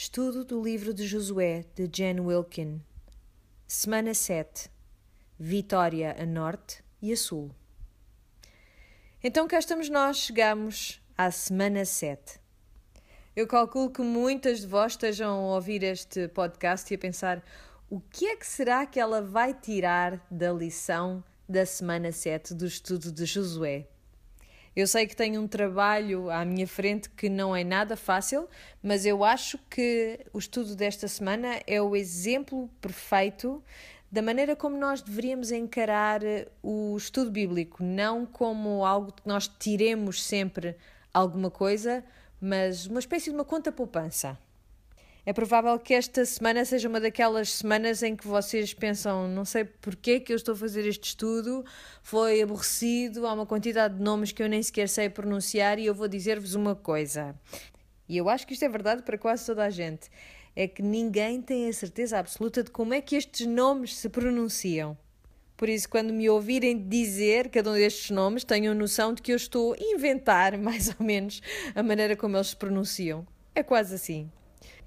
Estudo do livro de Josué de Jen Wilkin. Semana 7. Vitória a norte e a sul. Então cá estamos nós, chegamos à semana 7. Eu calculo que muitas de vós estejam a ouvir este podcast e a pensar o que é que será que ela vai tirar da lição da semana 7 do estudo de Josué. Eu sei que tenho um trabalho à minha frente que não é nada fácil, mas eu acho que o estudo desta semana é o exemplo perfeito da maneira como nós deveríamos encarar o estudo bíblico, não como algo que nós tiremos sempre alguma coisa, mas uma espécie de uma conta poupança. É provável que esta semana seja uma daquelas semanas em que vocês pensam, não sei porquê que eu estou a fazer este estudo, foi aborrecido, há uma quantidade de nomes que eu nem sequer sei pronunciar e eu vou dizer-vos uma coisa. E eu acho que isto é verdade para quase toda a gente. É que ninguém tem a certeza absoluta de como é que estes nomes se pronunciam. Por isso, quando me ouvirem dizer cada um destes nomes, tenham noção de que eu estou a inventar, mais ou menos, a maneira como eles se pronunciam. É quase assim.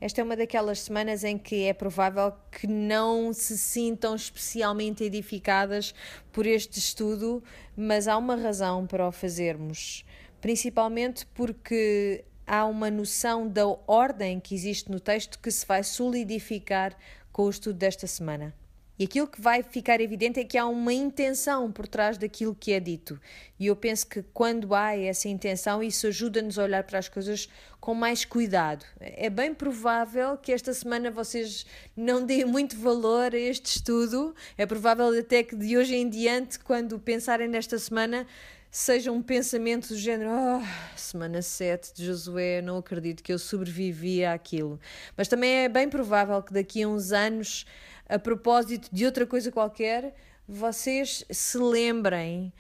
Esta é uma daquelas semanas em que é provável que não se sintam especialmente edificadas por este estudo, mas há uma razão para o fazermos. Principalmente porque há uma noção da ordem que existe no texto que se vai solidificar com o estudo desta semana. E aquilo que vai ficar evidente é que há uma intenção por trás daquilo que é dito. E eu penso que quando há essa intenção, isso ajuda-nos a olhar para as coisas com mais cuidado. É bem provável que esta semana vocês não deem muito valor a este estudo. É provável até que de hoje em diante, quando pensarem nesta semana, seja um pensamento do género: oh, semana 7 de Josué, não acredito que eu sobrevivi àquilo. Mas também é bem provável que daqui a uns anos a propósito de outra coisa qualquer, vocês se lembrem.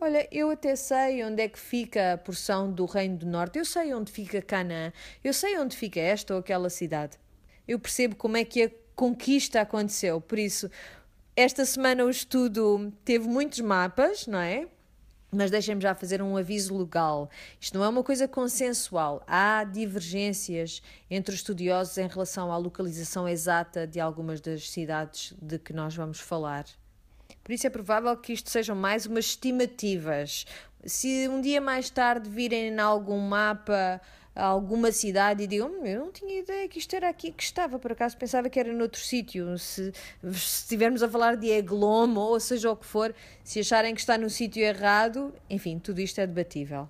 Olha, eu até sei onde é que fica a porção do Reino do Norte, eu sei onde fica Canaã, eu sei onde fica esta ou aquela cidade. Eu percebo como é que a conquista aconteceu, por isso, esta semana o estudo teve muitos mapas, não é? Mas deixem-me já fazer um aviso legal. Isto não é uma coisa consensual. Há divergências entre os estudiosos em relação à localização exata de algumas das cidades de que nós vamos falar. Por isso é provável que isto sejam mais umas estimativas. Se um dia mais tarde virem em algum mapa a alguma cidade e digam: hum, Eu não tinha ideia que isto era aqui que estava, por acaso pensava que era noutro sítio. Se, estivermos a falar de Eglomo ou seja o que for, se acharem que está no sítio errado, enfim, tudo isto é debatível.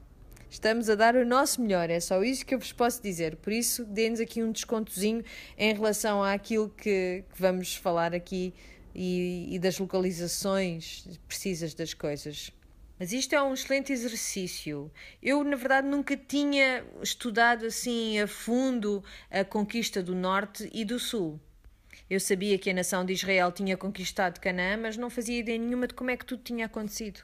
Estamos a dar o nosso melhor, é só isso que eu vos posso dizer. Por isso, dê-nos aqui um descontozinho em relação àquilo que, que vamos falar aqui e, e das localizações precisas das coisas. Mas isto é um excelente exercício. Eu, na verdade, nunca tinha estudado assim a fundo a conquista do Norte e do Sul. Eu sabia que a nação de Israel tinha conquistado Canaã, mas não fazia ideia nenhuma de como é que tudo tinha acontecido.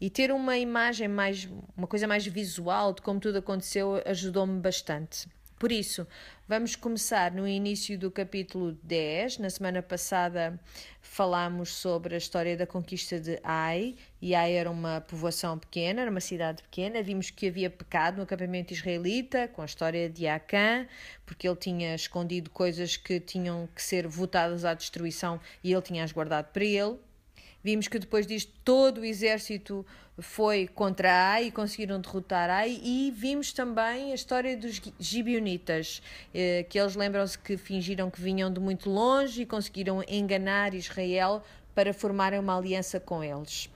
E ter uma imagem mais, uma coisa mais visual de como tudo aconteceu ajudou-me bastante. Por isso, vamos começar no início do capítulo 10. Na semana passada falámos sobre a história da conquista de Ai, e Ai era uma povoação pequena, era uma cidade pequena. Vimos que havia pecado no acampamento israelita, com a história de Acã, porque ele tinha escondido coisas que tinham que ser votadas à destruição e ele tinha-as guardado para ele. Vimos que depois disto todo o exército foi contra Ai e conseguiram derrotar Ai e vimos também a história dos gibionitas, eh, que eles lembram-se que fingiram que vinham de muito longe e conseguiram enganar Israel para formarem uma aliança com eles.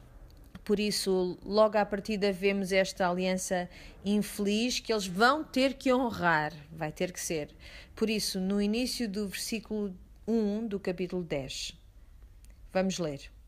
Por isso, logo à partida, vemos esta aliança infeliz que eles vão ter que honrar, vai ter que ser. Por isso, no início do versículo 1 do capítulo 10, vamos ler.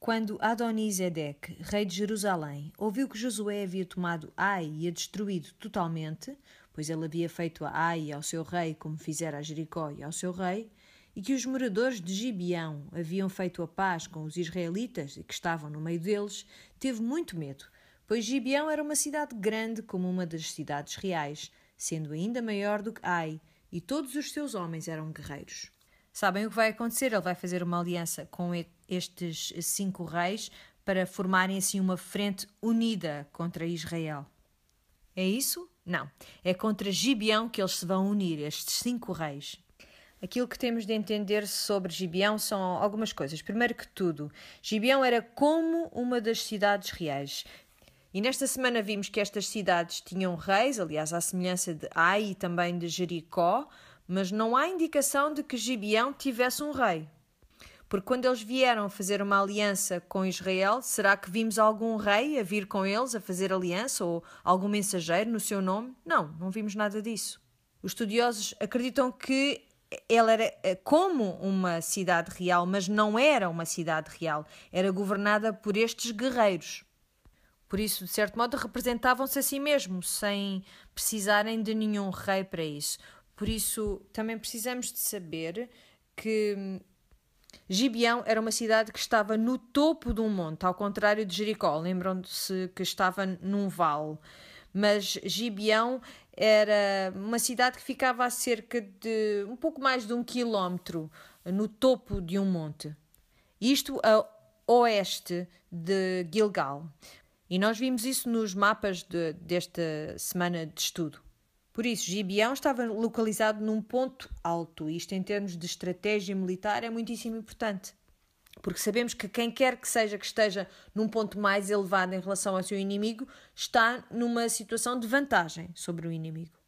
Quando Adonisedec, rei de Jerusalém, ouviu que Josué havia tomado Ai e a destruído totalmente, pois ele havia feito a Ai ao seu rei como fizera a Jericó e ao seu rei, e que os moradores de Gibeão haviam feito a paz com os israelitas e que estavam no meio deles, teve muito medo, pois Gibeão era uma cidade grande como uma das cidades reais, sendo ainda maior do que Ai, e todos os seus homens eram guerreiros. Sabem o que vai acontecer? Ele vai fazer uma aliança com estes cinco reis para formarem assim uma frente unida contra Israel. É isso? Não, é contra Gibeão que eles se vão unir, estes cinco reis. Aquilo que temos de entender sobre Gibeão são algumas coisas. Primeiro que tudo, Gibeão era como uma das cidades reais. E nesta semana vimos que estas cidades tinham reis, aliás, à semelhança de Ai e também de Jericó, mas não há indicação de que Gibeão tivesse um rei. Porque quando eles vieram fazer uma aliança com Israel, será que vimos algum rei a vir com eles a fazer aliança ou algum mensageiro no seu nome? Não, não vimos nada disso. Os estudiosos acreditam que ela era eh, como uma cidade real, mas não era uma cidade real. Era governada por estes guerreiros. Por isso, de certo modo, representavam-se a si mesmos, sem precisarem de nenhum rei para isso. Por isso, também precisamos de saber que hum, Gibeão era uma cidade que estava no topo de um monte, ao contrário de Jericó. Lembram-se que estava num vale. Mas Gibeão era uma cidade que ficava a cerca de um pouco mais de um quilómetro no topo de um monte. Isto a oeste de Gilgal. E nós vimos isso nos mapas de, desta semana de estudo. Por isso, Gibeão estava localizado num ponto alto. Isto, em termos de estratégia militar, é muitíssimo importante. Porque sabemos que quem quer que seja que esteja num ponto mais elevado em relação ao seu inimigo está numa situação de vantagem sobre o inimigo.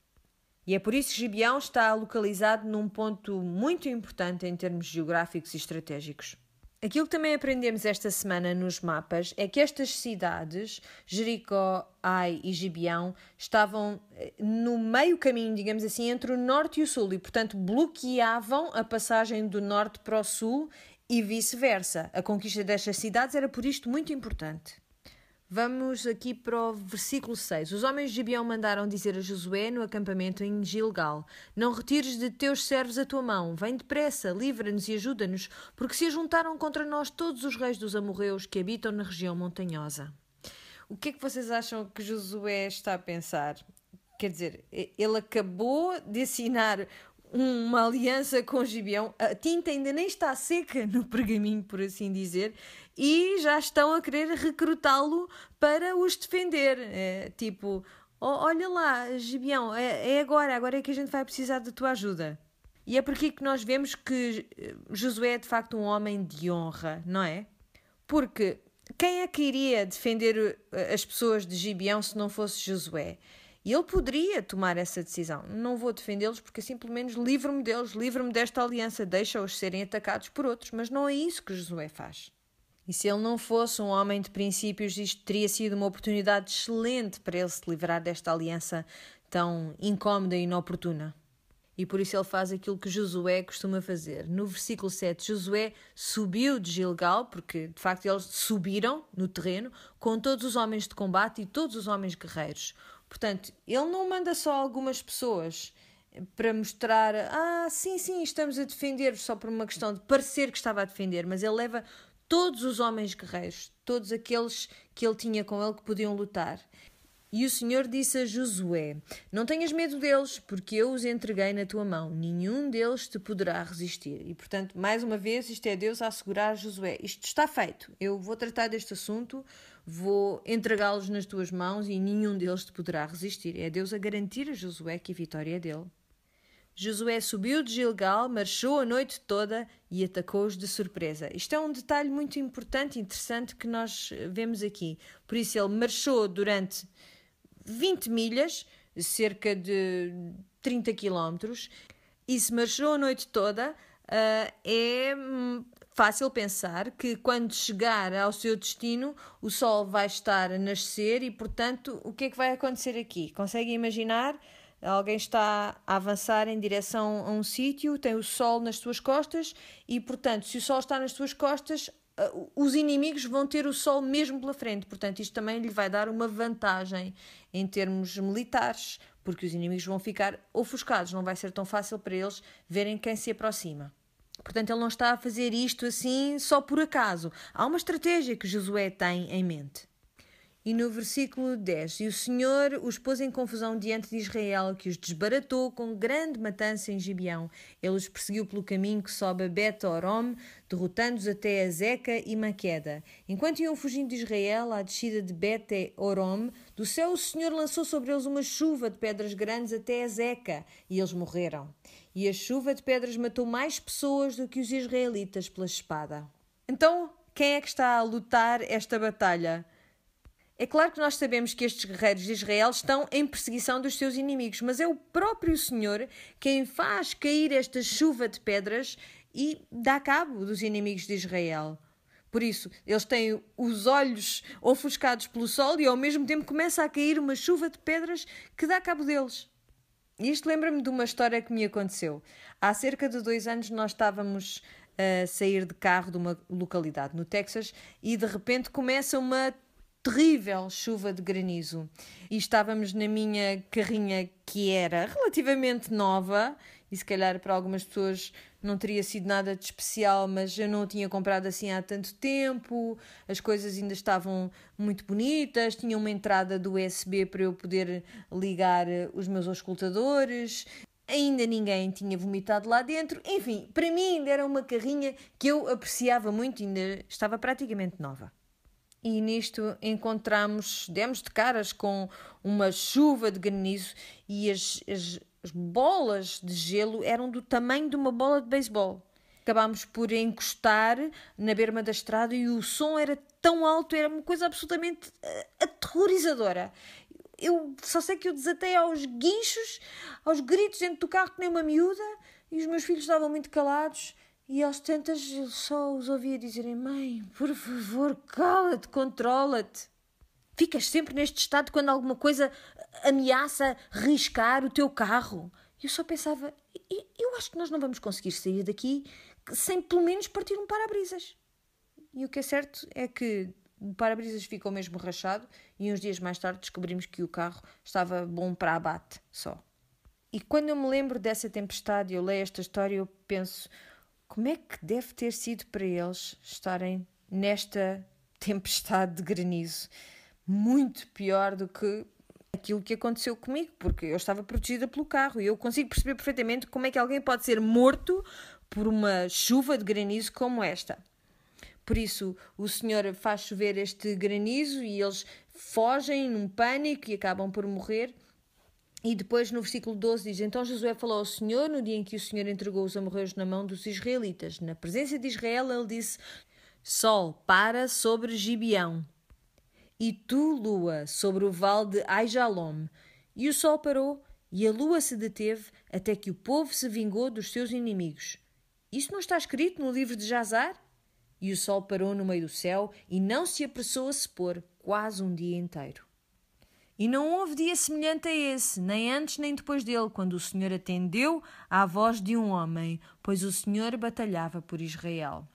E é por isso que Gibeão está localizado num ponto muito importante em termos geográficos e estratégicos. Aquilo que também aprendemos esta semana nos mapas é que estas cidades, Jericó, Ai e Gibeão, estavam eh, no meio caminho, digamos assim, entre o norte e o sul e, portanto, bloqueavam a passagem do norte para o sul e vice-versa. A conquista destas cidades era por isto muito importante. Vamos aqui para o versículo 6. Os homens de Gibeão mandaram dizer a Josué no acampamento em Gilgal: Não retires de teus servos a tua mão, vem depressa, livra-nos e ajuda-nos, porque se juntaram contra nós todos os reis dos amorreus que habitam na região montanhosa. O que é que vocês acham que Josué está a pensar? Quer dizer, ele acabou de assinar uma aliança com Gibeão. A tinta ainda nem está seca no pergaminho, por assim dizer, e já estão a querer recrutá-lo para os defender. É, tipo, oh, olha lá, Gibeão, é, é agora, agora é que a gente vai precisar da tua ajuda. E é por aqui que nós vemos que eh, Josué é de facto um homem de honra, não é? Porque quem é que iria defender eh, as pessoas de Gibeão se não fosse Josué? E ele poderia tomar essa decisão. Não vou defendê-los porque assim pelo menos livro-me deles, livro-me desta aliança, deixa-os serem atacados por outros. Mas não é isso que Josué faz. E se ele não fosse um homem de princípios, isto teria sido uma oportunidade excelente para ele se livrar desta aliança tão incómoda e inoportuna. E por isso ele faz aquilo que Josué costuma fazer. No versículo 7, Josué subiu de Gilgal, porque de facto eles subiram no terreno, com todos os homens de combate e todos os homens guerreiros. Portanto, ele não manda só algumas pessoas para mostrar, ah, sim, sim, estamos a defender só por uma questão de parecer que estava a defender, mas ele leva todos os homens guerreiros, todos aqueles que ele tinha com ele que podiam lutar. E o Senhor disse a Josué: Não tenhas medo deles, porque eu os entreguei na tua mão. Nenhum deles te poderá resistir. E, portanto, mais uma vez, isto é Deus a assegurar a Josué: Isto está feito. Eu vou tratar deste assunto, vou entregá-los nas tuas mãos e nenhum deles te poderá resistir. É Deus a garantir a Josué que a vitória é dele. Josué subiu de Gilgal, marchou a noite toda e atacou-os de surpresa. Isto é um detalhe muito importante e interessante que nós vemos aqui. Por isso, ele marchou durante 20 milhas, cerca de 30 quilómetros, e se marchou a noite toda, uh, é fácil pensar que quando chegar ao seu destino o sol vai estar a nascer e, portanto, o que é que vai acontecer aqui? Conseguem imaginar? Alguém está a avançar em direção a um sítio, tem o sol nas suas costas e, portanto, se o sol está nas suas costas, uh, os inimigos vão ter o sol mesmo pela frente. Portanto, isto também lhe vai dar uma vantagem em termos militares, porque os inimigos vão ficar ofuscados, não vai ser tão fácil para eles verem quem se aproxima. Portanto, ele não está a fazer isto assim só por acaso. Há uma estratégia que Josué tem em mente. E no versículo 10: E o Senhor os pôs em confusão diante de Israel, que os desbaratou com grande matança em Gibeão. Ele os perseguiu pelo caminho que sobe a Bet-Orom, derrotando-os até a Zeca e Maqueda. Enquanto iam fugindo de Israel à descida de Bet-Orom, do céu o Senhor lançou sobre eles uma chuva de pedras grandes até a Zeca, e eles morreram. E a chuva de pedras matou mais pessoas do que os israelitas pela espada. Então, quem é que está a lutar esta batalha? É claro que nós sabemos que estes guerreiros de Israel estão em perseguição dos seus inimigos, mas é o próprio Senhor quem faz cair esta chuva de pedras e dá cabo dos inimigos de Israel. Por isso, eles têm os olhos ofuscados pelo sol e ao mesmo tempo começa a cair uma chuva de pedras que dá cabo deles. Isto lembra-me de uma história que me aconteceu. Há cerca de dois anos nós estávamos a sair de carro de uma localidade no Texas e de repente começa uma terrível chuva de granizo. E estávamos na minha carrinha que era relativamente nova e se calhar para algumas pessoas não teria sido nada de especial, mas eu não a tinha comprado assim há tanto tempo, as coisas ainda estavam muito bonitas, tinha uma entrada do USB para eu poder ligar os meus auscultadores. Ainda ninguém tinha vomitado lá dentro. Enfim, para mim ainda era uma carrinha que eu apreciava muito, ainda estava praticamente nova e nisto encontramos, demos de caras com uma chuva de granizo e as, as, as bolas de gelo eram do tamanho de uma bola de beisebol. Acabámos por encostar na berma da estrada e o som era tão alto, era uma coisa absolutamente uh, aterrorizadora. Eu só sei que eu desatei aos guinchos, aos gritos dentro do carro que nem uma miúda e os meus filhos estavam muito calados e aos tantas só os ouvia dizerem: Mãe, por favor, cala-te, controla-te. Ficas sempre neste estado quando alguma coisa ameaça riscar o teu carro. Eu só pensava: eu acho que nós não vamos conseguir sair daqui sem pelo menos partir um para-brisas. E o que é certo é que o para-brisas ficou mesmo rachado e uns dias mais tarde descobrimos que o carro estava bom para abate só. E quando eu me lembro dessa tempestade e eu leio esta história, eu penso: como é que deve ter sido para eles estarem nesta tempestade de granizo? Muito pior do que aquilo que aconteceu comigo, porque eu estava protegida pelo carro e eu consigo perceber perfeitamente como é que alguém pode ser morto por uma chuva de granizo como esta. Por isso, o Senhor faz chover este granizo e eles fogem num pânico e acabam por morrer. E depois no versículo 12 diz: Então Josué falou ao Senhor no dia em que o Senhor entregou os amorreus na mão dos israelitas. Na presença de Israel, ele disse: Sol, para sobre Gibeão, e tu, lua, sobre o vale de Aijalom. E o sol parou, e a lua se deteve, até que o povo se vingou dos seus inimigos. Isso não está escrito no livro de Jazar? E o sol parou no meio do céu, e não se apressou a se pôr quase um dia inteiro. E não houve dia semelhante a esse, nem antes nem depois dele, quando o Senhor atendeu à voz de um homem, pois o Senhor batalhava por Israel.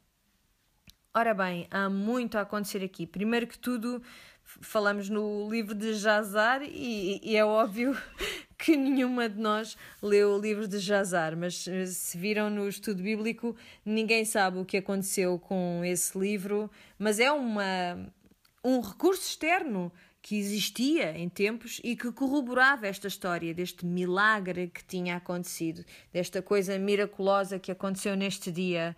Ora bem, há muito a acontecer aqui. Primeiro que tudo, falamos no livro de Jazar e, e, é óbvio que nenhuma de nós leu o livro de Jazar, mas eh, se viram no estudo bíblico, ninguém sabe o que aconteceu com esse livro, mas é uma, um recurso externo que existia em tempos e que corroborava esta história deste milagre que tinha acontecido, desta coisa miraculosa que aconteceu neste dia,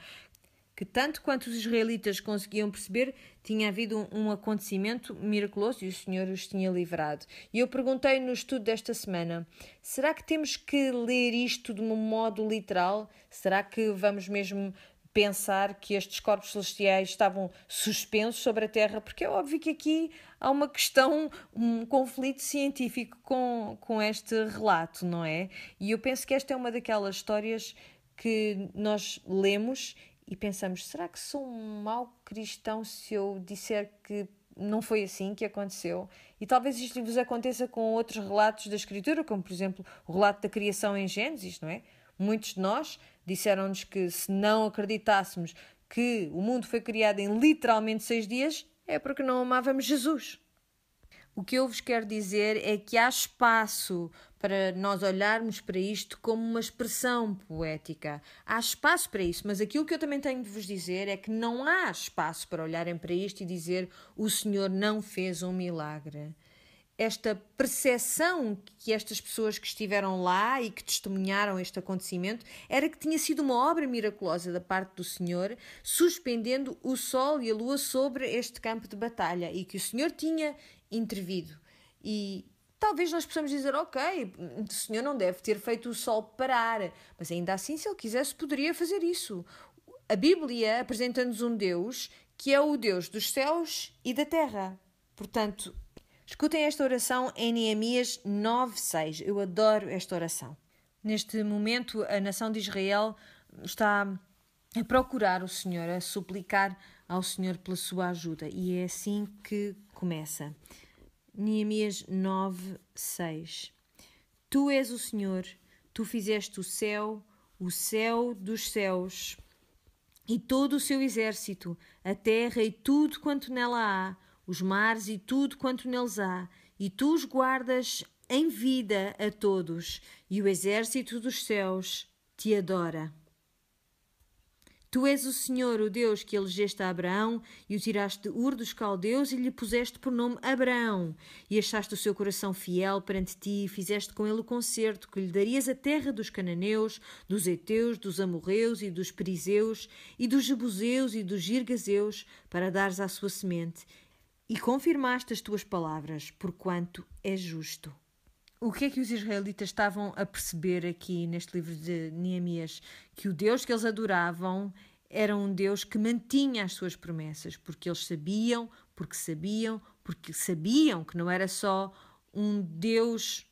que tanto quanto os israelitas conseguiam perceber, tinha havido um, um acontecimento miraculoso e o Senhor os tinha livrado. E eu perguntei no estudo desta semana: será que temos que ler isto de um modo literal? Será que vamos mesmo pensar que estes corpos celestiais estavam suspensos sobre a Terra, porque é óbvio que aqui há uma questão, um conflito científico com, com este relato, não é? E eu penso que esta é uma daquelas histórias que nós lemos e pensamos: será que sou um mau cristão se eu disser que não foi assim que aconteceu? E talvez isto vos aconteça com outros relatos da Escritura, como por exemplo o relato da criação em Gênesis, não é? Muitos de nós disseram-nos que se não acreditássemos que o mundo foi criado em literalmente seis dias, é porque não amávamos Jesus. O que eu vos quero dizer é que há espaço para nós olharmos para isto como uma expressão poética. Há espaço para isso, mas aquilo que eu também tenho de vos dizer é que não há espaço para olharem para isto e dizer o Senhor não fez um milagre esta percepção que estas pessoas que estiveram lá e que testemunharam este acontecimento era que tinha sido uma obra miraculosa da parte do Senhor, suspendendo o sol e a lua sobre este campo de batalha e que o Senhor tinha intervido. E talvez nós possamos dizer, ok, o Senhor não deve ter feito o sol parar, mas ainda assim, se ele quisesse, poderia fazer isso. A Bíblia apresenta-nos um Deus que é o Deus dos céus e da terra. Portanto, Escutem esta oração em Neemias 9:6. Eu adoro esta oração. Neste momento, a nação de Israel está a procurar o Senhor, a suplicar ao Senhor pela sua ajuda. E é assim que começa. Neemias 9:6. Tu és o Senhor, tu fizeste o céu, o céu dos céus, e todo o seu exército, a terra e tudo quanto nela há os mares e tudo quanto neles há, e tu os guardas em vida a todos, e o exército dos céus te adora. Tu és o Senhor, o Deus que elegeste a Abraão e o tiraste de Ur dos caldeus e lhe puseste por nome Abraão, e achaste o seu coração fiel perante ti e fizeste com ele o concerto que lhe darias a terra dos cananeus, dos heteus, dos amorreus e dos perizeus e dos jebuseus e dos girgazeus para dares à sua semente e confirmaste as tuas palavras, porquanto é justo. O que é que os israelitas estavam a perceber aqui neste livro de Neemias? Que o Deus que eles adoravam era um Deus que mantinha as suas promessas, porque eles sabiam, porque sabiam, porque sabiam que não era só um Deus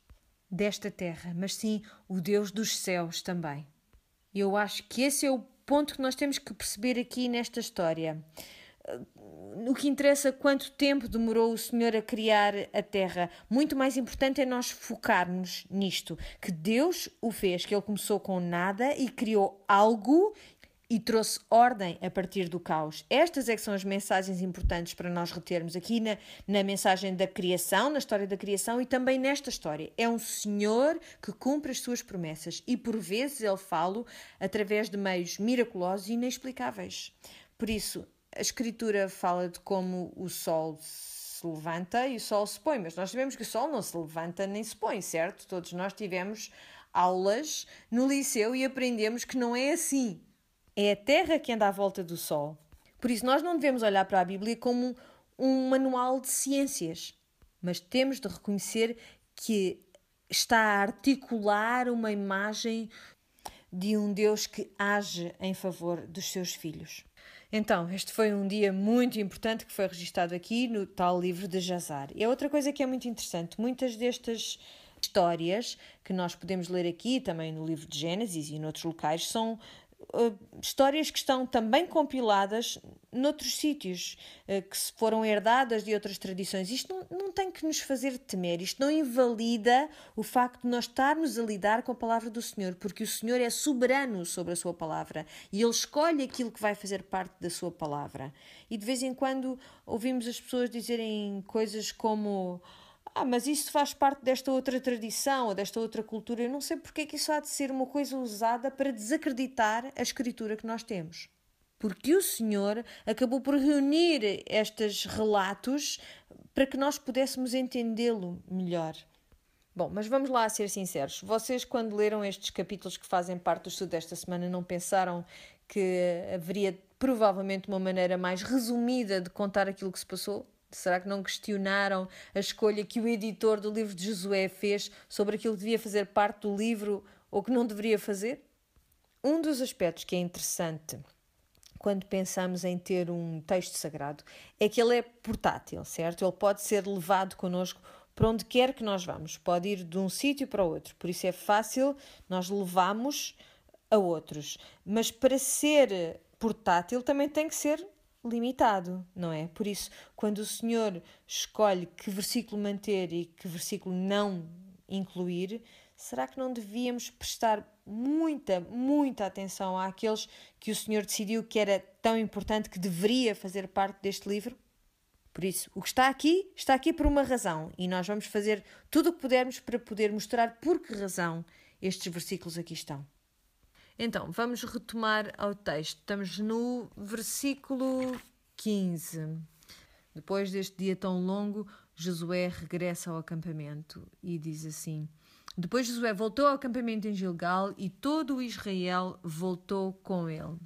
desta terra, mas sim o Deus dos céus também. Eu acho que esse é o ponto que nós temos que perceber aqui nesta história o que interessa quanto tempo demorou o Senhor a criar a terra. Muito mais importante é nós focarmos nisto, que Deus o fez, que ele começou com nada e criou algo e trouxe ordem a partir do caos. Estas é que são as mensagens importantes para nós retermos aqui na, na mensagem da criação, na história da criação e também nesta história. É um Senhor que cumpre as suas promessas e por vezes ele fala através de meios miraculosos e inexplicáveis. Por isso, a escritura fala de como o sol se levanta e o sol se põe, mas nós sabemos que o sol não se levanta nem se põe, certo? Todos nós tivemos aulas no liceu e aprendemos que não é assim. É a Terra que anda à volta do sol. Por isso, nós não devemos olhar para a Bíblia como um manual de ciências, mas temos de reconhecer que está a articular uma imagem de um Deus que age em favor dos seus filhos. Então, este foi um dia muito importante que foi registado aqui no tal livro de Jazar. E é outra coisa que é muito interessante, muitas destas histórias que nós podemos ler aqui, também no livro de Gênesis e noutros locais, são uh, histórias que estão também compiladas noutros sítios, uh, que foram herdadas de outras tradições. Isto não, não tem que nos fazer temer, isto não invalida o facto de nós estarmos a lidar com a palavra do Senhor, porque o Senhor é soberano sobre a sua palavra e Ele escolhe aquilo que vai fazer parte da sua palavra. E de vez em quando ouvimos as pessoas dizerem coisas como ah, mas isso faz parte desta outra tradição ou desta outra cultura. Eu não sei porque é que isso há de ser uma coisa usada para desacreditar a escritura que nós temos. Porque o Senhor acabou por reunir estes relatos para que nós pudéssemos entendê-lo melhor. Bom, mas vamos lá ser sinceros. Vocês, quando leram estes capítulos que fazem parte do estudo desta semana, não pensaram que haveria provavelmente uma maneira mais resumida de contar aquilo que se passou? Será que não questionaram a escolha que o editor do livro de Josué fez sobre aquilo que devia fazer parte do livro ou que não deveria fazer? Um dos aspectos que é interessante quando pensamos em ter um texto sagrado é que ele é portátil, certo? Ele pode ser levado connosco para onde quer que nós vamos, pode ir de um sítio para outro, por isso é fácil nós levamos a outros. Mas para ser portátil também tem que ser limitado, não é? Por isso, quando o Senhor escolhe que versículo manter e que versículo não incluir, será que não devíamos prestar muita, muita atenção àqueles que o Senhor decidiu que era tão importante que deveria fazer parte deste livro? Por isso, o que está aqui, está aqui por uma razão e nós vamos fazer tudo o que pudermos para poder mostrar por que razão estes versículos aqui estão. Então, vamos retomar ao texto. Estamos no versículo 15. Depois deste dia tão longo, Josué regressa ao acampamento e diz assim: Depois Josué voltou ao acampamento em Gilgal e todo o Israel voltou com ele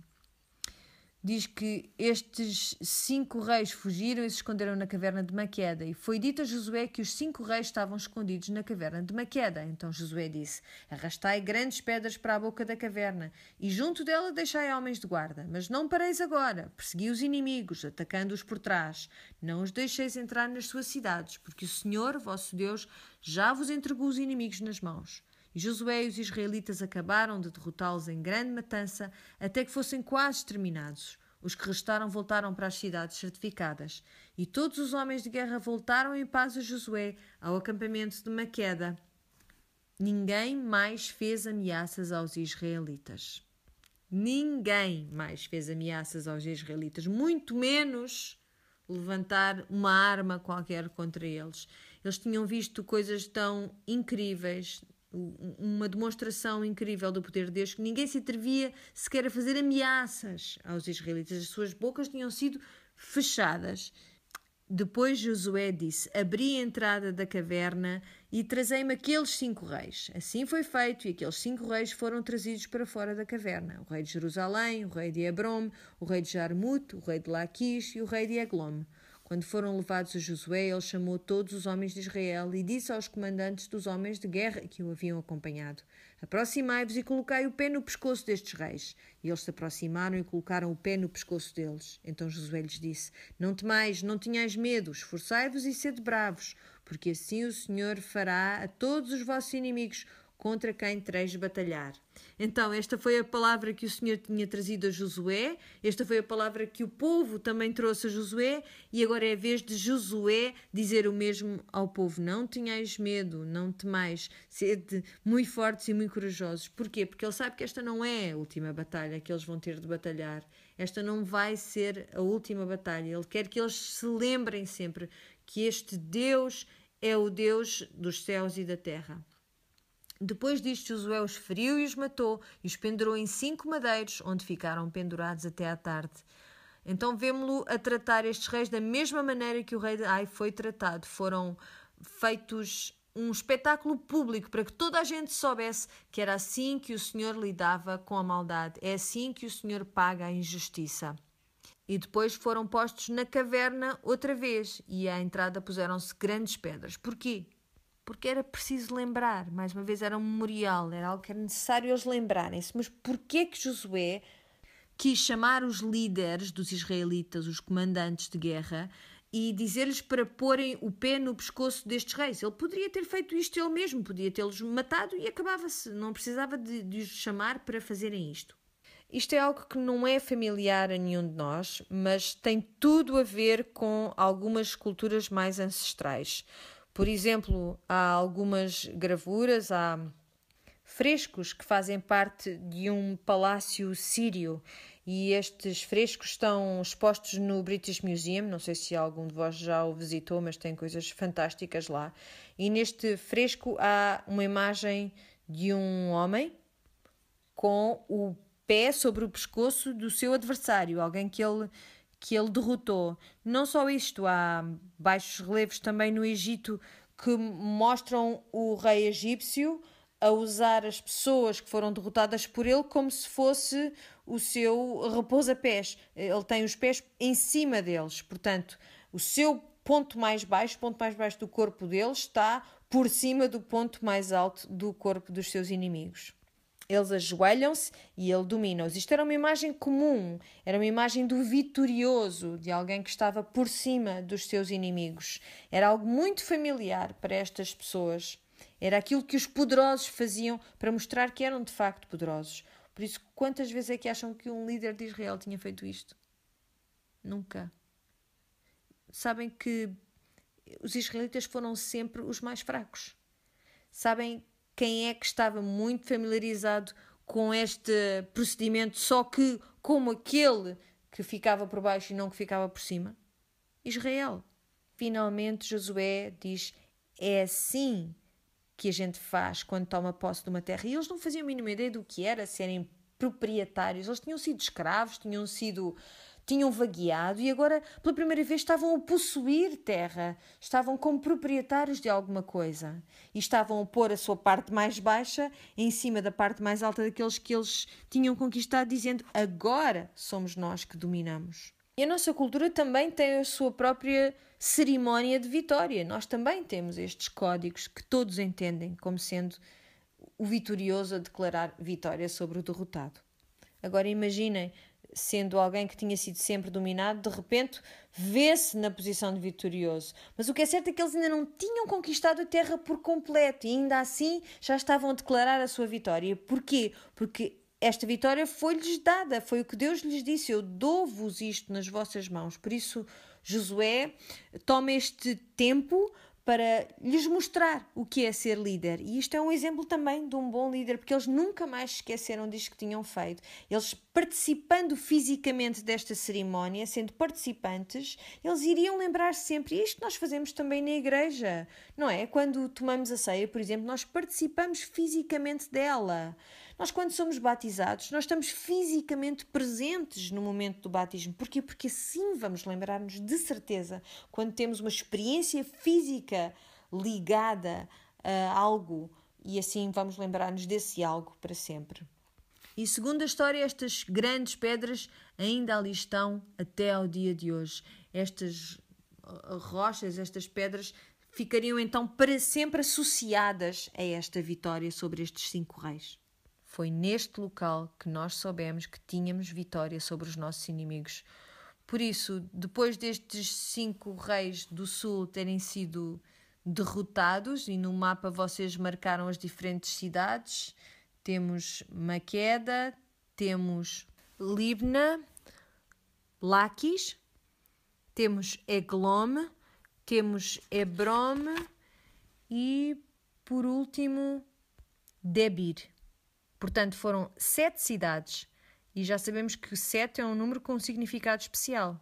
diz que estes cinco reis fugiram e se esconderam na caverna de Maqueda. E foi dito a Josué que os cinco reis estavam escondidos na caverna de Maqueda. Então Josué disse: Arrastai grandes pedras para a boca da caverna, e junto dela deixai homens de guarda. Mas não pareis agora, persegui os inimigos, atacando-os por trás. Não os deixeis entrar nas suas cidades, porque o Senhor, vosso Deus, já vos entregou os inimigos nas mãos. Josué e os israelitas acabaram de derrotá-los em grande matança, até que fossem quase exterminados. Os que restaram voltaram para as cidades certificadas. E todos os homens de guerra voltaram em paz a Josué ao acampamento de Maqueda. Ninguém mais fez ameaças aos israelitas. Ninguém mais fez ameaças aos israelitas, muito menos levantar uma arma qualquer contra eles. Eles tinham visto coisas tão incríveis, uma demonstração incrível do poder de Deus que ninguém se atrevia sequer a fazer ameaças aos israelitas. As suas bocas tinham sido fechadas. Depois Josué disse: Abri a entrada da caverna e trazei-me aqueles cinco reis. Assim foi feito, e aqueles cinco reis foram trazidos para fora da caverna: o rei de Jerusalém, o rei de Hebron, o rei de Jarmut, o rei de Laquis e o rei de Eglon. Quando foram levados a Josué, ele chamou todos os homens de Israel e disse aos comandantes dos homens de guerra que o haviam acompanhado: Aproximai-vos e colocai o pé no pescoço destes reis. E eles se aproximaram e colocaram o pé no pescoço deles. Então Josué lhes disse: Não temais, não tenhais medo, esforçai-vos e sede bravos, porque assim o Senhor fará a todos os vossos inimigos contra quem tereis batalhar. Então, esta foi a palavra que o Senhor tinha trazido a Josué, esta foi a palavra que o povo também trouxe a Josué, e agora é a vez de Josué dizer o mesmo ao povo: Não tenhais medo, não temais, sede muito fortes e muito corajosos. Porquê? Porque ele sabe que esta não é a última batalha que eles vão ter de batalhar. Esta não vai ser a última batalha. Ele quer que eles se lembrem sempre que este Deus é o Deus dos céus e da terra. Depois disto, Josué os feriu e os matou, e os pendurou em cinco madeiros, onde ficaram pendurados até à tarde. Então vemos-lo a tratar estes reis da mesma maneira que o rei de Ai foi tratado. Foram feitos um espetáculo público para que toda a gente soubesse que era assim que o Senhor lidava com a maldade, é assim que o Senhor paga a injustiça. E depois foram postos na caverna outra vez, e à entrada puseram-se grandes pedras. Porquê? Porque era preciso lembrar, mais uma vez era um memorial, era algo que era necessário eles lembrarem-se. Mas porquê que Josué quis chamar os líderes dos israelitas, os comandantes de guerra, e dizer-lhes para porem o pé no pescoço destes reis? Ele poderia ter feito isto ele mesmo, podia tê-los matado e acabava-se, não precisava de, de os chamar para fazerem isto. Isto é algo que não é familiar a nenhum de nós, mas tem tudo a ver com algumas culturas mais ancestrais. Por exemplo, há algumas gravuras, há frescos que fazem parte de um palácio sírio e estes frescos estão expostos no British Museum. Não sei se algum de vós já o visitou, mas tem coisas fantásticas lá. E neste fresco há uma imagem de um homem com o pé sobre o pescoço do seu adversário, alguém que ele que ele derrotou. Não só isto, há baixos relevos também no Egito que mostram o rei egípcio a usar as pessoas que foram derrotadas por ele como se fosse o seu repousa-pés. Ele tem os pés em cima deles, portanto, o seu ponto mais baixo, ponto mais baixo do corpo dele está por cima do ponto mais alto do corpo dos seus inimigos. Eles ajoelham-se e ele domina-os. Isto era uma imagem comum, era uma imagem do vitorioso, de alguém que estava por cima dos seus inimigos. Era algo muito familiar para estas pessoas. Era aquilo que os poderosos faziam para mostrar que eram de facto poderosos. Por isso, quantas vezes é que acham que um líder de Israel tinha feito isto? Nunca. Sabem que os israelitas foram sempre os mais fracos. Sabem quem é que estava muito familiarizado com este procedimento, só que como aquele que ficava por baixo e não que ficava por cima? Israel. finalmente Josué diz: é assim que a gente faz quando toma posse de uma terra. E eles não faziam a mínima ideia do que era serem proprietários. Eles tinham sido escravos, tinham sido tinham vagueado e agora, pela primeira vez, estavam a possuir terra, estavam como proprietários de alguma coisa e estavam a pôr a sua parte mais baixa em cima da parte mais alta daqueles que eles tinham conquistado, dizendo: agora somos nós que dominamos. E a nossa cultura também tem a sua própria cerimónia de vitória. Nós também temos estes códigos que todos entendem como sendo o vitorioso a declarar vitória sobre o derrotado. Agora imaginem, sendo alguém que tinha sido sempre dominado, de repente vê-se na posição de vitorioso. Mas o que é certo é que eles ainda não tinham conquistado a terra por completo e ainda assim já estavam a declarar a sua vitória. Porquê? Porque esta vitória foi-lhes dada, foi o que Deus lhes disse: Eu dou-vos isto nas vossas mãos. Por isso, Josué toma este tempo para lhes mostrar o que é ser líder. E isto é um exemplo também de um bom líder, porque eles nunca mais esqueceram disto que tinham feito. Eles participando fisicamente desta cerimónia, sendo participantes, eles iriam lembrar sempre, e isto nós fazemos também na igreja, não é? Quando tomamos a ceia, por exemplo, nós participamos fisicamente dela. Nós, quando somos batizados, nós estamos fisicamente presentes no momento do batismo. Porquê? Porque assim vamos lembrar-nos de certeza quando temos uma experiência física ligada a algo e assim vamos lembrar-nos desse algo para sempre. E segundo a história, estas grandes pedras ainda ali estão até ao dia de hoje. Estas uh, rochas, estas pedras ficariam então para sempre associadas a esta vitória sobre estes cinco reis. Foi neste local que nós soubemos que tínhamos vitória sobre os nossos inimigos. Por isso, depois destes cinco reis do sul terem sido derrotados, e no mapa vocês marcaram as diferentes cidades, temos Maqueda, temos Libna, Laquis, temos Eglome, temos Hebrom e, por último, Debir. Portanto, foram sete cidades e já sabemos que sete é um número com um significado especial.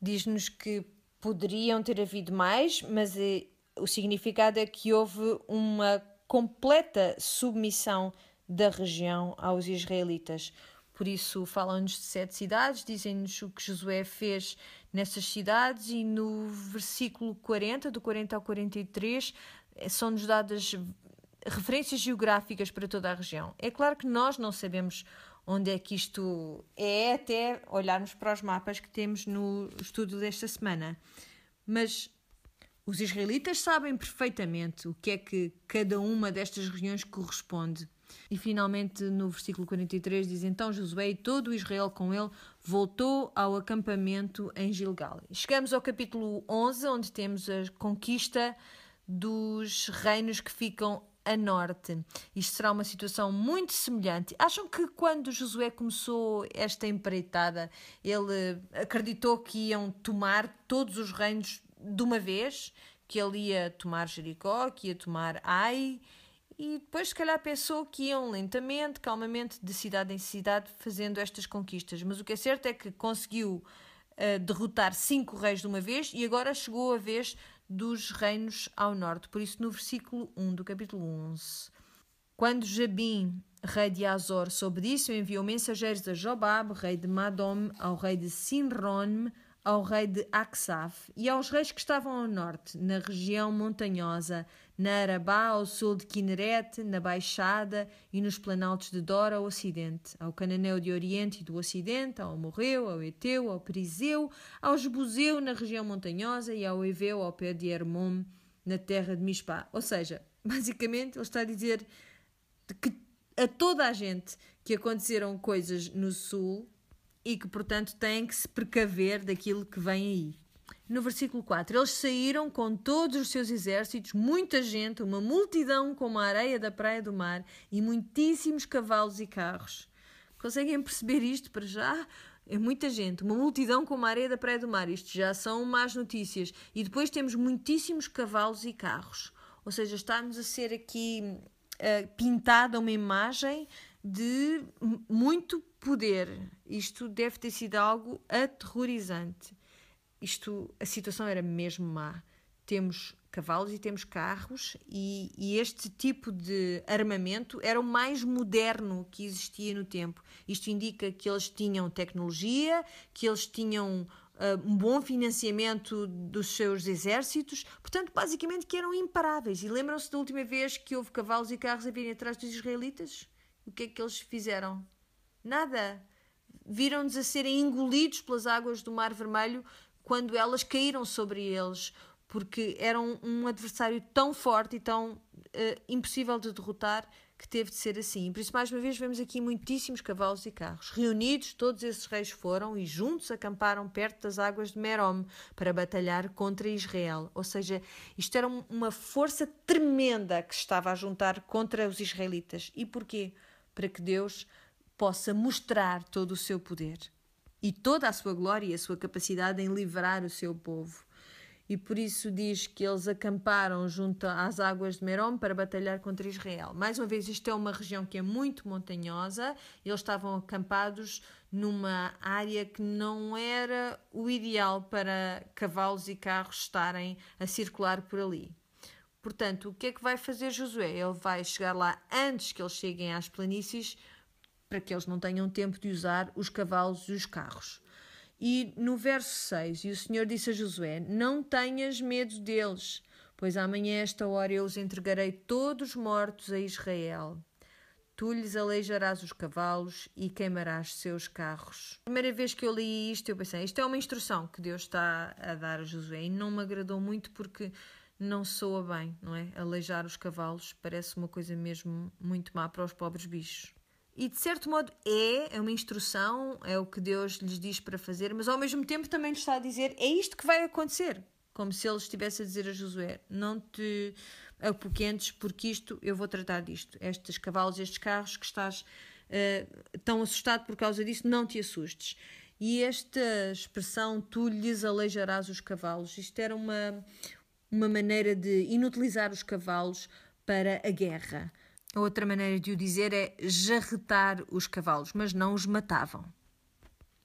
Diz-nos que poderiam ter havido mais, mas eh, o significado é que houve uma completa submissão da região aos israelitas. Por isso, falam-nos de sete cidades, dizem-nos o que Josué fez nessas cidades, e no versículo 40, do 40 ao 43, eh, são-nos dadas referências geográficas para toda a região. É claro que nós não sabemos onde é que isto é, até olharmos para os mapas que temos no estudo desta semana. Mas os israelitas sabem perfeitamente o que é que cada uma destas regiões corresponde. E finalmente, no versículo 43, diz: Então Josué e todo Israel com ele voltou ao acampamento em Gilgal. Chegamos ao capítulo 11, onde temos a conquista dos reinos que ficam a norte. Isto será uma situação muito semelhante. Acham que quando Josué começou esta empreitada, ele acreditou que iam tomar todos os reinos de uma vez? Que ele ia tomar Jericó, que ia tomar Ai? E depois, se calhar, pensou que iam lentamente, calmamente, de cidade em cidade, fazendo estas conquistas. Mas o que é certo é que conseguiu uh, derrotar cinco reis de uma vez e agora chegou a vez dos reinos ao norte. Por isso, no versículo 1 do capítulo 11, quando Jabim, rei de Azor, soube disso, enviou mensageiros a Jobab, rei de Madom, ao rei de Sinron, ao rei de Aksaf e aos reis que estavam ao norte, na região montanhosa, na Arabá, ao sul de Kineret, na Baixada e nos planaltos de Dor ao ocidente, ao Cananeu de Oriente e do Ocidente, ao Amorreu, ao Eteu, ao Perizeu, ao Jebuseu na região montanhosa e ao Eveu ao pé de Hermon, na terra de Mispá. Ou seja, basicamente ele está a dizer que a toda a gente que aconteceram coisas no sul e que, portanto, têm que se precaver daquilo que vem aí. No versículo 4, eles saíram com todos os seus exércitos, muita gente, uma multidão como a areia da praia do mar e muitíssimos cavalos e carros. Conseguem perceber isto para já? É muita gente, uma multidão como a areia da praia do mar. Isto já são más notícias. E depois temos muitíssimos cavalos e carros. Ou seja, está-nos a ser aqui uh, pintada uma imagem de muito poder. Isto deve ter sido algo aterrorizante. Isto, a situação era mesmo má. Temos cavalos e temos carros, e, e, este tipo de armamento era o mais moderno que existia no tempo. Isto indica que eles tinham tecnologia, que eles tinham uh, um bom financiamento dos seus exércitos, portanto, basicamente, que eram imparáveis. E lembram-se da última vez que houve cavalos e carros a virem atrás dos israelitas? O que é que eles fizeram? Nada. Viram-nos a serem engolidos pelas águas do Mar Vermelho quando elas caíram sobre eles, porque eram um adversário tão forte e tão uh, impossível de derrotar que teve de ser assim. Por isso, mais uma vez, vemos aqui muitíssimos cavalos e carros. Reunidos, todos esses reis foram e juntos acamparam perto das águas de Merom para batalhar contra Israel. Ou seja, isto era uma força tremenda que estava a juntar contra os israelitas. E porquê? Para que Deus possa mostrar todo o seu poder e toda a sua glória e a sua capacidade em livrar o seu povo. E por isso diz que eles acamparam junto às águas de Merom para batalhar contra Israel. Mais uma vez, isto é uma região que é muito montanhosa. Eles estavam acampados numa área que não era o ideal para cavalos e carros estarem a circular por ali. Portanto, o que é que vai fazer Josué? Ele vai chegar lá antes que eles cheguem às planícies para que eles não tenham tempo de usar os cavalos e os carros. E no verso 6, e o Senhor disse a Josué: Não tenhas medo deles, pois amanhã, esta hora, eu os entregarei todos mortos a Israel. Tu lhes aleijarás os cavalos e queimarás seus carros. primeira vez que eu li isto, eu pensei: isto é uma instrução que Deus está a dar a Josué e não me agradou muito porque não soa bem, não é? Aleijar os cavalos parece uma coisa mesmo muito má para os pobres bichos. E de certo modo é, é uma instrução, é o que Deus lhes diz para fazer, mas ao mesmo tempo também lhes está a dizer: é isto que vai acontecer. Como se ele estivesse a dizer a Josué: não te apoquentes, porque isto eu vou tratar disto. Estes cavalos, estes carros que estás uh, tão assustado por causa disso, não te assustes. E esta expressão, tu lhes aleijarás os cavalos, isto era uma, uma maneira de inutilizar os cavalos para a guerra. Outra maneira de o dizer é jarretar os cavalos, mas não os matavam.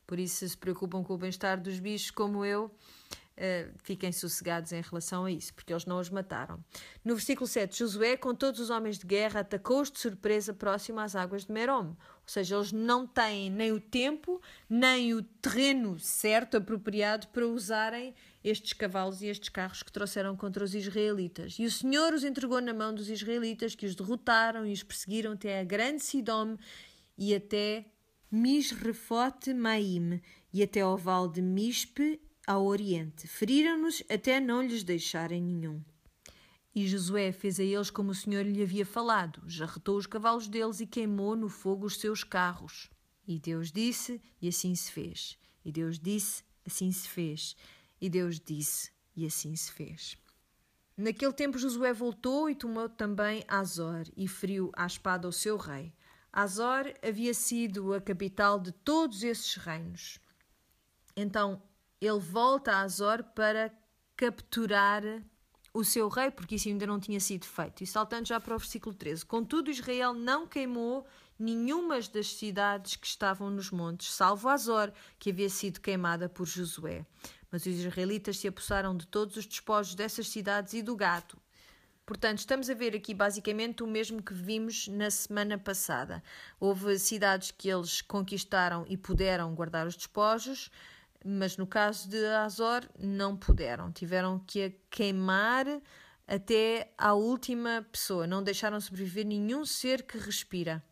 Por isso, se preocupam com o bem-estar dos bichos, como eu, uh, fiquem sossegados em relação a isso, porque eles não os mataram. No versículo 7, Josué, com todos os homens de guerra, atacou-os de surpresa próximo às águas de Merom. Ou seja, eles não têm nem o tempo, nem o terreno certo, apropriado para usarem estes cavalos e estes carros que trouxeram contra os israelitas. E o Senhor os entregou na mão dos israelitas, que os derrotaram e os perseguiram até a grande Sidom e até Misrefote Maim e até ao vale de Mispe ao oriente. Feriram-nos até não lhes deixarem nenhum. E Josué fez a eles como o Senhor lhe havia falado, jarretou os cavalos deles e queimou no fogo os seus carros. E Deus disse, e assim se fez. E Deus disse, assim se fez. E Deus disse, e assim se fez. Naquele tempo Josué voltou e tomou também Azor e feriu à espada o seu rei. Azor havia sido a capital de todos esses reinos. Então ele volta a Azor para capturar o seu rei, porque isso ainda não tinha sido feito. E saltando já para o versículo 13: Contudo, Israel não queimou nenhuma das cidades que estavam nos montes, salvo Azor, que havia sido queimada por Josué. Mas os israelitas se apossaram de todos os despojos dessas cidades e do gado. Portanto, estamos a ver aqui basicamente o mesmo que vimos na semana passada. Houve cidades que eles conquistaram e puderam guardar os despojos, mas no caso de Azor não puderam. Tiveram que queimar até à última pessoa. Não deixaram sobreviver nenhum ser que respira.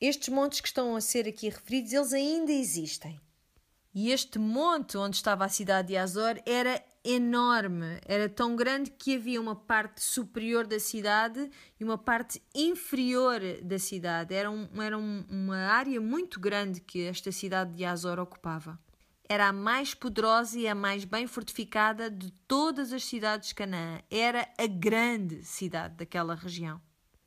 Estes montes que estão a ser aqui referidos, eles ainda existem. E este monte onde estava a cidade de Azor era enorme, era tão grande que havia uma parte superior da cidade e uma parte inferior da cidade. Era, um, era um, uma área muito grande que esta cidade de Azor ocupava. Era a mais poderosa e a mais bem fortificada de todas as cidades de Canaã. Era a grande cidade daquela região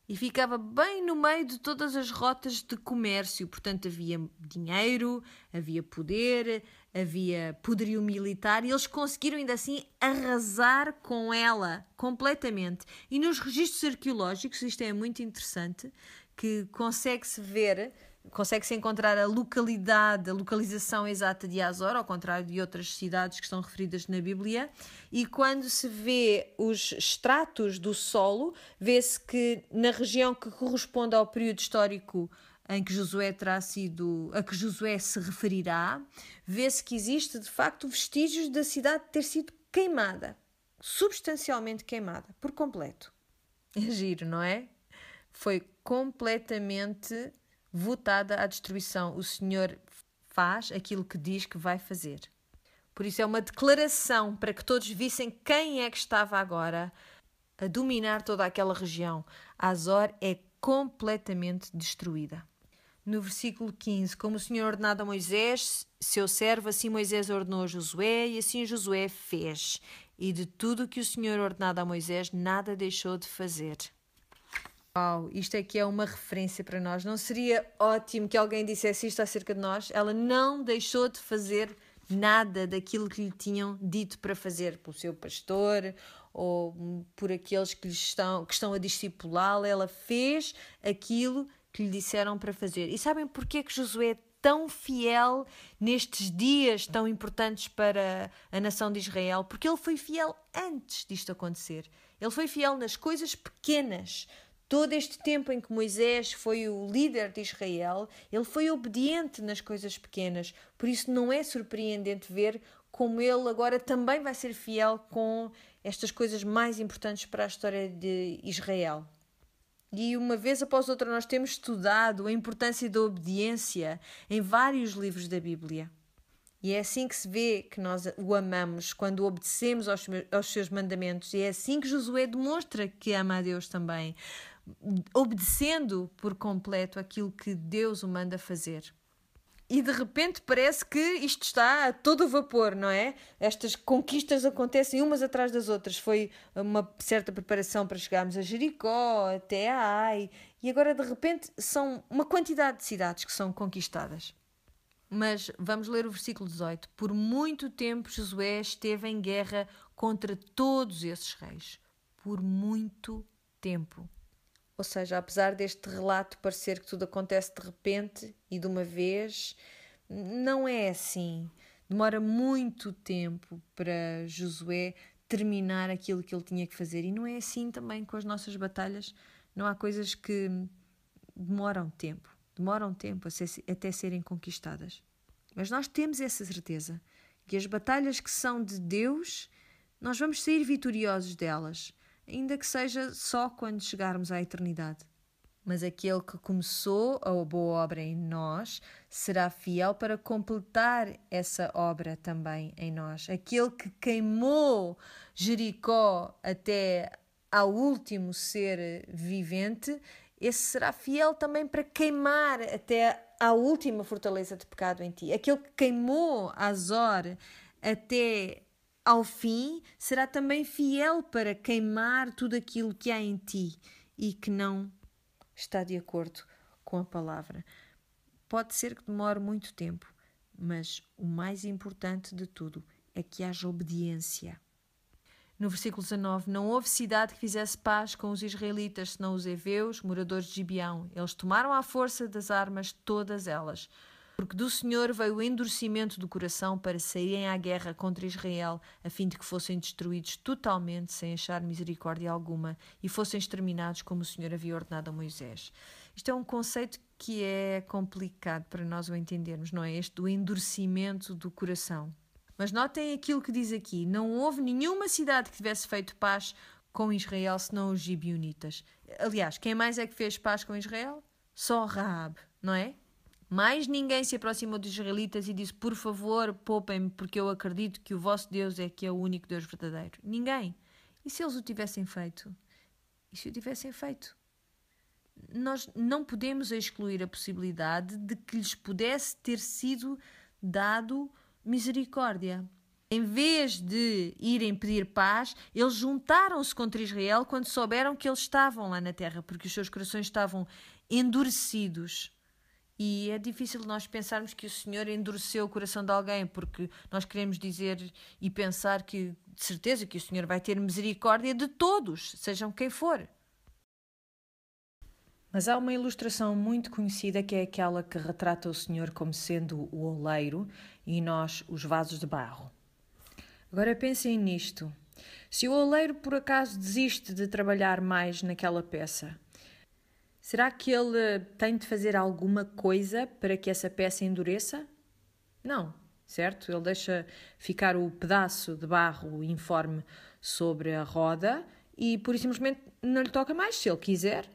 e ficava bem no meio de todas as rotas de comércio. Portanto, havia dinheiro, havia poder, havia poderio militar e eles conseguiram ainda assim arrasar com ela completamente. E nos registros arqueológicos, isto é muito interessante, que consegue-se ver consegue-se encontrar a localidade, a localização exata de Azor, ao contrário de outras cidades que estão referidas na Bíblia, e quando se vê os estratos do solo, vê-se que na região que corresponde ao período histórico em que Josué terá sido, a que Josué se referirá, vê-se que existe de facto vestígios da cidade ter sido queimada, substancialmente queimada, por completo. É giro, não é? Foi completamente votada à destruição. O Senhor faz aquilo que diz que vai fazer. Por isso é uma declaração para que todos vissem quem é que estava agora a dominar toda aquela região. Azor é completamente destruída. No versículo 15, como o Senhor ordenado a Moisés, seu servo, assim Moisés ordenou a Josué, e assim Josué fez. E de tudo que o Senhor ordenado a Moisés, nada deixou de fazer. Uau, isto é que é uma referência para nós. Não seria ótimo que alguém dissesse isto acerca de nós? Ela não deixou de fazer nada daquilo que lhe tinham dito para fazer pelo seu pastor ou por aqueles que, estão, que estão a discipulá-la. Ela fez aquilo que lhe disseram para fazer. E sabem porquê que Josué é tão fiel nestes dias tão importantes para a nação de Israel? Porque ele foi fiel antes disto acontecer. Ele foi fiel nas coisas pequenas, Todo este tempo em que Moisés foi o líder de Israel, ele foi obediente nas coisas pequenas. Por isso não é surpreendente ver como ele agora também vai ser fiel com estas coisas mais importantes para a história de Israel. E uma vez após outra nós temos estudado a importância da obediência em vários livros da Bíblia. E é assim que se vê que nós o amamos, quando obedecemos aos, aos seus mandamentos. E é assim que Josué demonstra que ama a Deus também obedecendo por completo aquilo que Deus o manda fazer. E de repente parece que isto está a todo vapor, não é? Estas conquistas acontecem umas atrás das outras. Foi uma certa preparação para chegarmos a Jericó, até a Ai, e agora de repente são uma quantidade de cidades que são conquistadas. Mas vamos ler o versículo 18. Por muito tempo Josué esteve em guerra contra todos esses reis. Por muito tempo. Ou seja, apesar deste relato parecer que tudo acontece de repente e de uma vez, não é assim. Demora muito tempo para Josué terminar aquilo que ele tinha que fazer. E não é assim também com as nossas batalhas. Não há coisas que demoram tempo, demoram tempo até serem conquistadas. Mas nós temos essa certeza que as batalhas que são de Deus, nós vamos sair vitoriosos delas ainda que seja só quando chegarmos à eternidade. Mas aquele que começou a boa obra em nós será fiel para completar essa obra também em nós. Aquele que queimou Jericó até ao último ser vivente, esse será fiel também para queimar até à última fortaleza de pecado em ti. Aquele que queimou Azor até ao fim, será também fiel para queimar tudo aquilo que há em ti e que não está de acordo com a palavra. Pode ser que demore muito tempo, mas o mais importante de tudo é que haja obediência. No versículo 19: Não houve cidade que fizesse paz com os israelitas, senão os heveus, moradores de Gibeão. Eles tomaram à força das armas todas elas. Porque do Senhor veio o endurecimento do coração para saírem à guerra contra Israel, a fim de que fossem destruídos totalmente, sem achar misericórdia alguma, e fossem exterminados como o Senhor havia ordenado a Moisés. Isto é um conceito que é complicado para nós o entendermos, não é? Este do endurecimento do coração. Mas notem aquilo que diz aqui: não houve nenhuma cidade que tivesse feito paz com Israel senão os gibionitas. Aliás, quem mais é que fez paz com Israel? Só Raab, não é? Mais ninguém se aproximou dos israelitas e disse: Por favor, poupem-me, porque eu acredito que o vosso Deus é que é o único Deus verdadeiro. Ninguém. E se eles o tivessem feito? E se o tivessem feito? Nós não podemos excluir a possibilidade de que lhes pudesse ter sido dado misericórdia. Em vez de irem pedir paz, eles juntaram-se contra Israel quando souberam que eles estavam lá na terra, porque os seus corações estavam endurecidos e é difícil nós pensarmos que o Senhor endureceu o coração de alguém, porque nós queremos dizer e pensar que, de certeza, que o Senhor vai ter misericórdia de todos, sejam quem for. Mas há uma ilustração muito conhecida que é aquela que retrata o Senhor como sendo o oleiro e nós os vasos de barro. Agora pensem nisto. Se o oleiro por acaso desiste de trabalhar mais naquela peça, será que ele tem de fazer alguma coisa para que essa peça endureça? Não, certo? Ele deixa ficar o pedaço de barro informe sobre a roda e por simplesmente não lhe toca mais. Se ele quiser,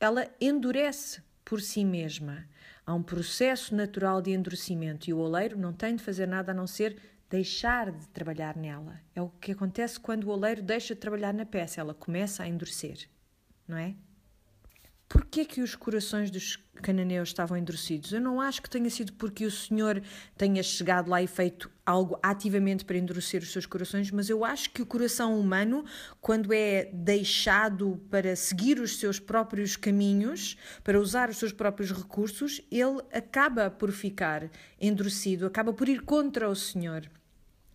ela endurece por si mesma. Há um processo natural de endurecimento e o oleiro não tem de fazer nada a não ser deixar de trabalhar nela. É o que acontece quando o oleiro deixa de trabalhar na peça, ela começa a endurecer, não é? Porquê que os corações dos cananeus estavam endurecidos? Eu não acho que tenha sido porque o Senhor tenha chegado lá e feito algo ativamente para endurecer os seus corações, mas eu acho que o coração humano, quando é deixado para seguir os seus próprios caminhos, para usar os seus próprios recursos, ele acaba por ficar endurecido, acaba por ir contra o Senhor,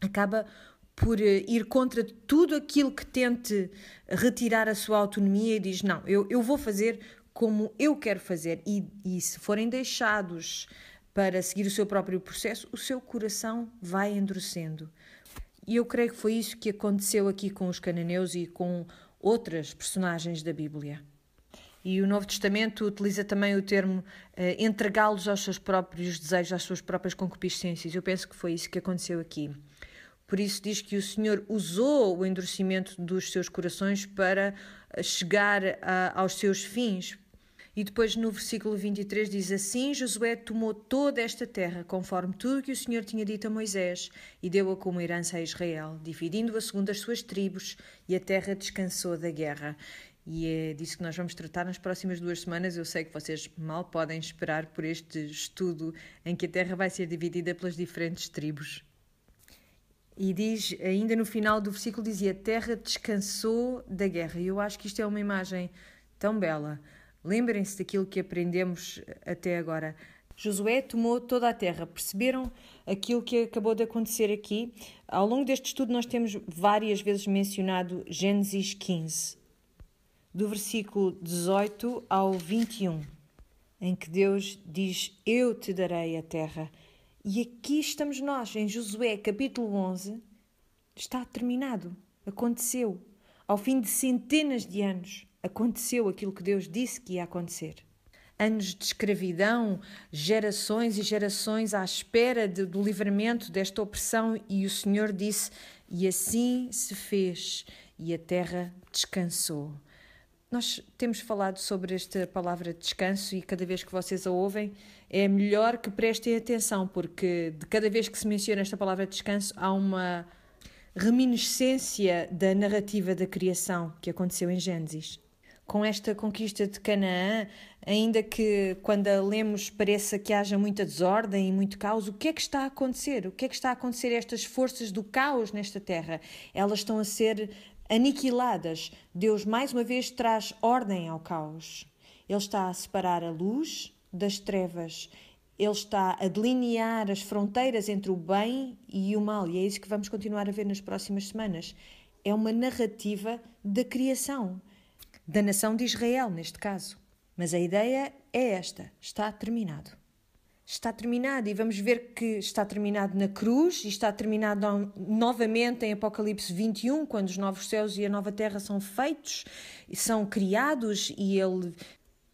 acaba por eh, ir contra tudo aquilo que tente retirar a sua autonomia e diz: Não, eu, eu vou fazer como eu quero fazer, e, e se forem deixados para seguir o seu próprio processo, o seu coração vai endurecendo. E eu creio que foi isso que aconteceu aqui com os cananeus e com outras personagens da Bíblia. E o Novo Testamento utiliza também o termo eh, entregá-los aos seus próprios desejos, às suas próprias concupiscências. Eu penso que foi isso que aconteceu aqui. Por isso diz que o Senhor usou o endurecimento dos seus corações para chegar a, aos seus fins, e depois no versículo 23 diz assim: Josué tomou toda esta terra, conforme tudo que o Senhor tinha dito a Moisés, e deu-a como herança a Israel, dividindo-a segundo as suas tribos, e a terra descansou da guerra. E é disso que nós vamos tratar nas próximas duas semanas. Eu sei que vocês mal podem esperar por este estudo em que a terra vai ser dividida pelas diferentes tribos. E diz, ainda no final do versículo, dizia: A terra descansou da guerra. E eu acho que isto é uma imagem tão bela Lembrem-se daquilo que aprendemos até agora. Josué tomou toda a terra. Perceberam aquilo que acabou de acontecer aqui? Ao longo deste estudo, nós temos várias vezes mencionado Gênesis 15, do versículo 18 ao 21, em que Deus diz: Eu te darei a terra. E aqui estamos nós, em Josué, capítulo 11. Está terminado. Aconteceu. Ao fim de centenas de anos aconteceu aquilo que Deus disse que ia acontecer. Anos de escravidão, gerações e gerações à espera de, do livramento desta opressão, e o Senhor disse: E assim se fez, e a terra descansou. Nós temos falado sobre esta palavra descanso e cada vez que vocês a ouvem é melhor que prestem atenção, porque de cada vez que se menciona esta palavra descanso há uma reminiscência da narrativa da criação que aconteceu em Gênesis com esta conquista de Canaã, ainda que quando a lemos pareça que haja muita desordem e muito caos, o que é que está a acontecer? O que é que está a acontecer estas forças do caos nesta terra? Elas estão a ser aniquiladas. Deus mais uma vez traz ordem ao caos. Ele está a separar a luz das trevas. Ele está a delinear as fronteiras entre o bem e o mal, e é isso que vamos continuar a ver nas próximas semanas. É uma narrativa da criação da nação de Israel, neste caso. Mas a ideia é esta: está terminado. Está terminado e vamos ver que está terminado na cruz e está terminado novamente em Apocalipse 21, quando os novos céus e a nova terra são feitos, são criados e ele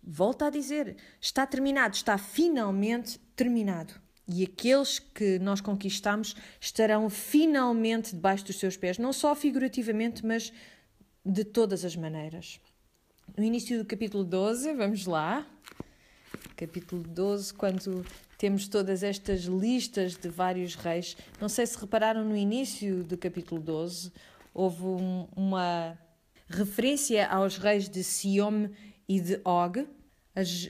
volta a dizer: está terminado, está finalmente terminado. E aqueles que nós conquistamos estarão finalmente debaixo dos seus pés, não só figurativamente, mas de todas as maneiras no início do capítulo 12, vamos lá. Capítulo 12, quando temos todas estas listas de vários reis. Não sei se repararam no início do capítulo 12, houve um, uma referência aos reis de Siom e de Og. As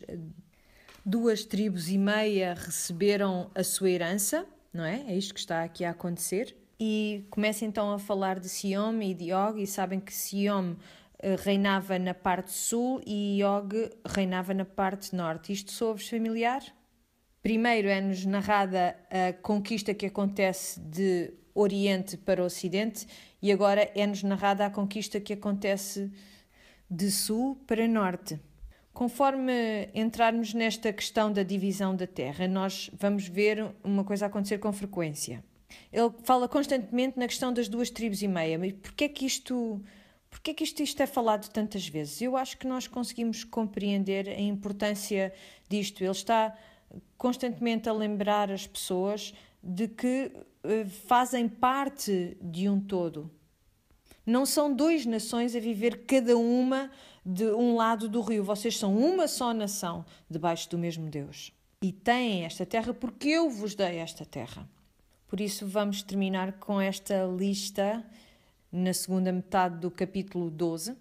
duas tribos e meia receberam a sua herança, não é? É isto que está aqui a acontecer. E começa então a falar de Siom e de Og, e sabem que Siom reinava na parte sul e Og reinava na parte norte. Isto soa-vos familiar? Primeiro é-nos narrada a conquista que acontece de Oriente para Ocidente e agora é-nos narrada a conquista que acontece de Sul para Norte. Conforme entrarmos nesta questão da divisão da terra, nós vamos ver uma coisa acontecer com frequência. Ele fala constantemente na questão das duas tribos e meia. Mas porquê é que isto, porquê é que isto, isto é falado tantas vezes? Eu acho que nós conseguimos compreender a importância disto. Ele está constantemente a lembrar as pessoas de que uh, fazem parte de um todo. Não são duas nações a viver cada uma de um lado do rio. Vocês são uma só nação debaixo do mesmo Deus. E têm esta terra porque eu vos dei esta terra. Por isso, vamos terminar com esta lista na segunda metade do capítulo 12.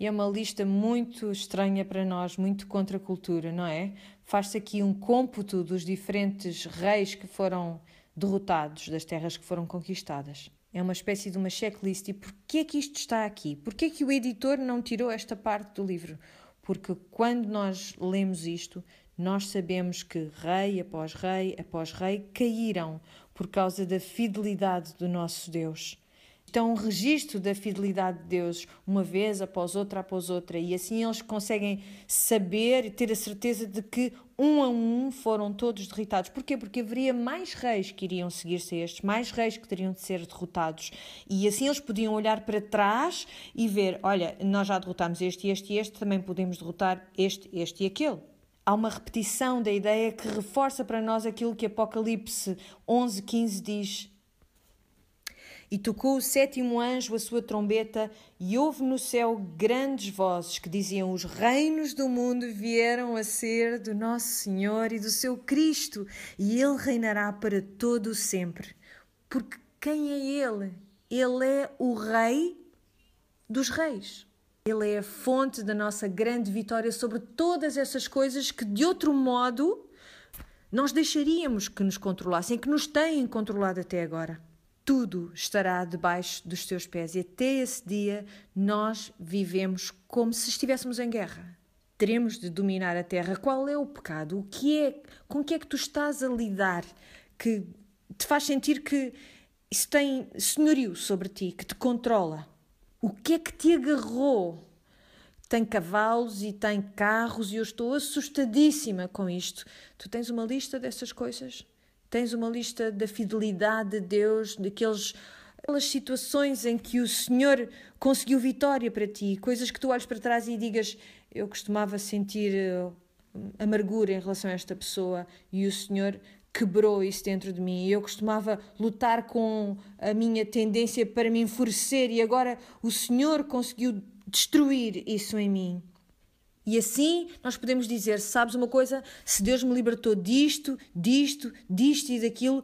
E é uma lista muito estranha para nós, muito contra a cultura, não é? Faz-se aqui um cômputo dos diferentes reis que foram derrotados, das terras que foram conquistadas. É uma espécie de uma checklist. E porquê é que isto está aqui? Porquê é que o editor não tirou esta parte do livro? Porque quando nós lemos isto, nós sabemos que rei após rei após rei caíram por causa da fidelidade do nosso Deus. Então, um registro da fidelidade de Deus, uma vez após outra após outra, e assim eles conseguem saber e ter a certeza de que um a um foram todos derrotados. Porquê? Porque haveria mais reis que iriam seguir-se a estes, mais reis que teriam de ser derrotados. E assim eles podiam olhar para trás e ver: olha, nós já derrotámos este, este e este, também podemos derrotar este, este e aquele há uma repetição da ideia que reforça para nós aquilo que Apocalipse 11, 15 diz: e tocou o sétimo anjo a sua trombeta, e houve no céu grandes vozes que diziam: Os reinos do mundo vieram a ser do nosso Senhor e do seu Cristo, e ele reinará para todo o sempre. Porque quem é ele? Ele é o Rei dos Reis. Ele é a fonte da nossa grande vitória sobre todas essas coisas que, de outro modo, nós deixaríamos que nos controlassem, que nos têm controlado até agora tudo estará debaixo dos teus pés. E até esse dia nós vivemos como se estivéssemos em guerra. Teremos de dominar a terra. Qual é o pecado? O que é? Com que é que tu estás a lidar que te faz sentir que isso tem senhorio sobre ti, que te controla? O que é que te agarrou? Tem cavalos e tem carros e eu estou assustadíssima com isto. Tu tens uma lista dessas coisas? Tens uma lista da fidelidade de Deus, daqueles aquelas situações em que o Senhor conseguiu vitória para ti, coisas que tu olhas para trás e digas: Eu costumava sentir uh, amargura em relação a esta pessoa e o Senhor quebrou isso dentro de mim. Eu costumava lutar com a minha tendência para me enfurecer e agora o Senhor conseguiu destruir isso em mim. E assim nós podemos dizer: sabes uma coisa? Se Deus me libertou disto, disto, disto e daquilo,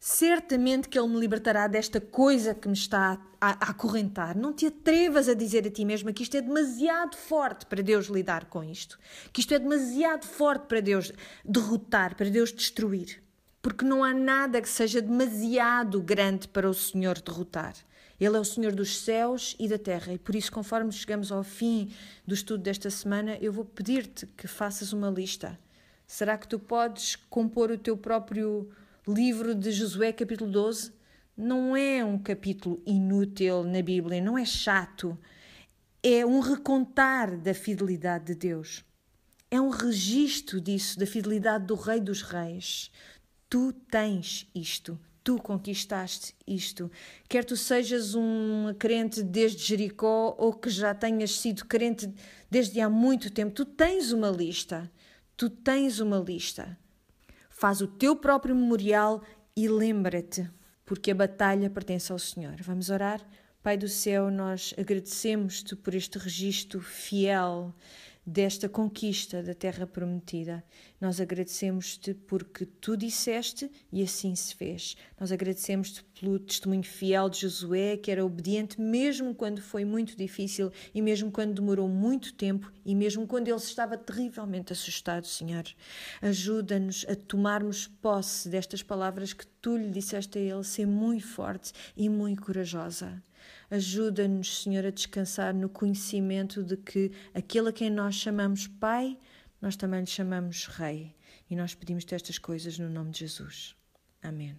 certamente que Ele me libertará desta coisa que me está a, a acorrentar. Não te atrevas a dizer a ti mesma que isto é demasiado forte para Deus lidar com isto, que isto é demasiado forte para Deus derrotar, para Deus destruir. Porque não há nada que seja demasiado grande para o Senhor derrotar. Ele é o Senhor dos céus e da terra, e por isso, conforme chegamos ao fim do estudo desta semana, eu vou pedir-te que faças uma lista. Será que tu podes compor o teu próprio livro de Josué, capítulo 12? Não é um capítulo inútil na Bíblia, não é chato. É um recontar da fidelidade de Deus. É um registro disso, da fidelidade do Rei dos Reis. Tu tens isto, tu conquistaste isto. Quer tu sejas um crente desde Jericó ou que já tenhas sido crente desde há muito tempo, tu tens uma lista. Tu tens uma lista. Faz o teu próprio memorial e lembra-te, porque a batalha pertence ao Senhor. Vamos orar? Pai do céu, nós agradecemos-te por este registro fiel desta conquista da terra prometida. Nós agradecemos-te porque tu disseste e assim se fez. Nós agradecemos-te pelo testemunho fiel de Josué, que era obediente mesmo quando foi muito difícil e mesmo quando demorou muito tempo e mesmo quando ele estava terrivelmente assustado, Senhor. Ajuda-nos a tomarmos posse destas palavras que tu lhe disseste a ele, ser muito forte e muito corajosa. Ajuda-nos, Senhor, a descansar no conhecimento de que aquele a quem nós chamamos Pai, nós também lhe chamamos Rei. E nós pedimos-te estas coisas no nome de Jesus. Amém.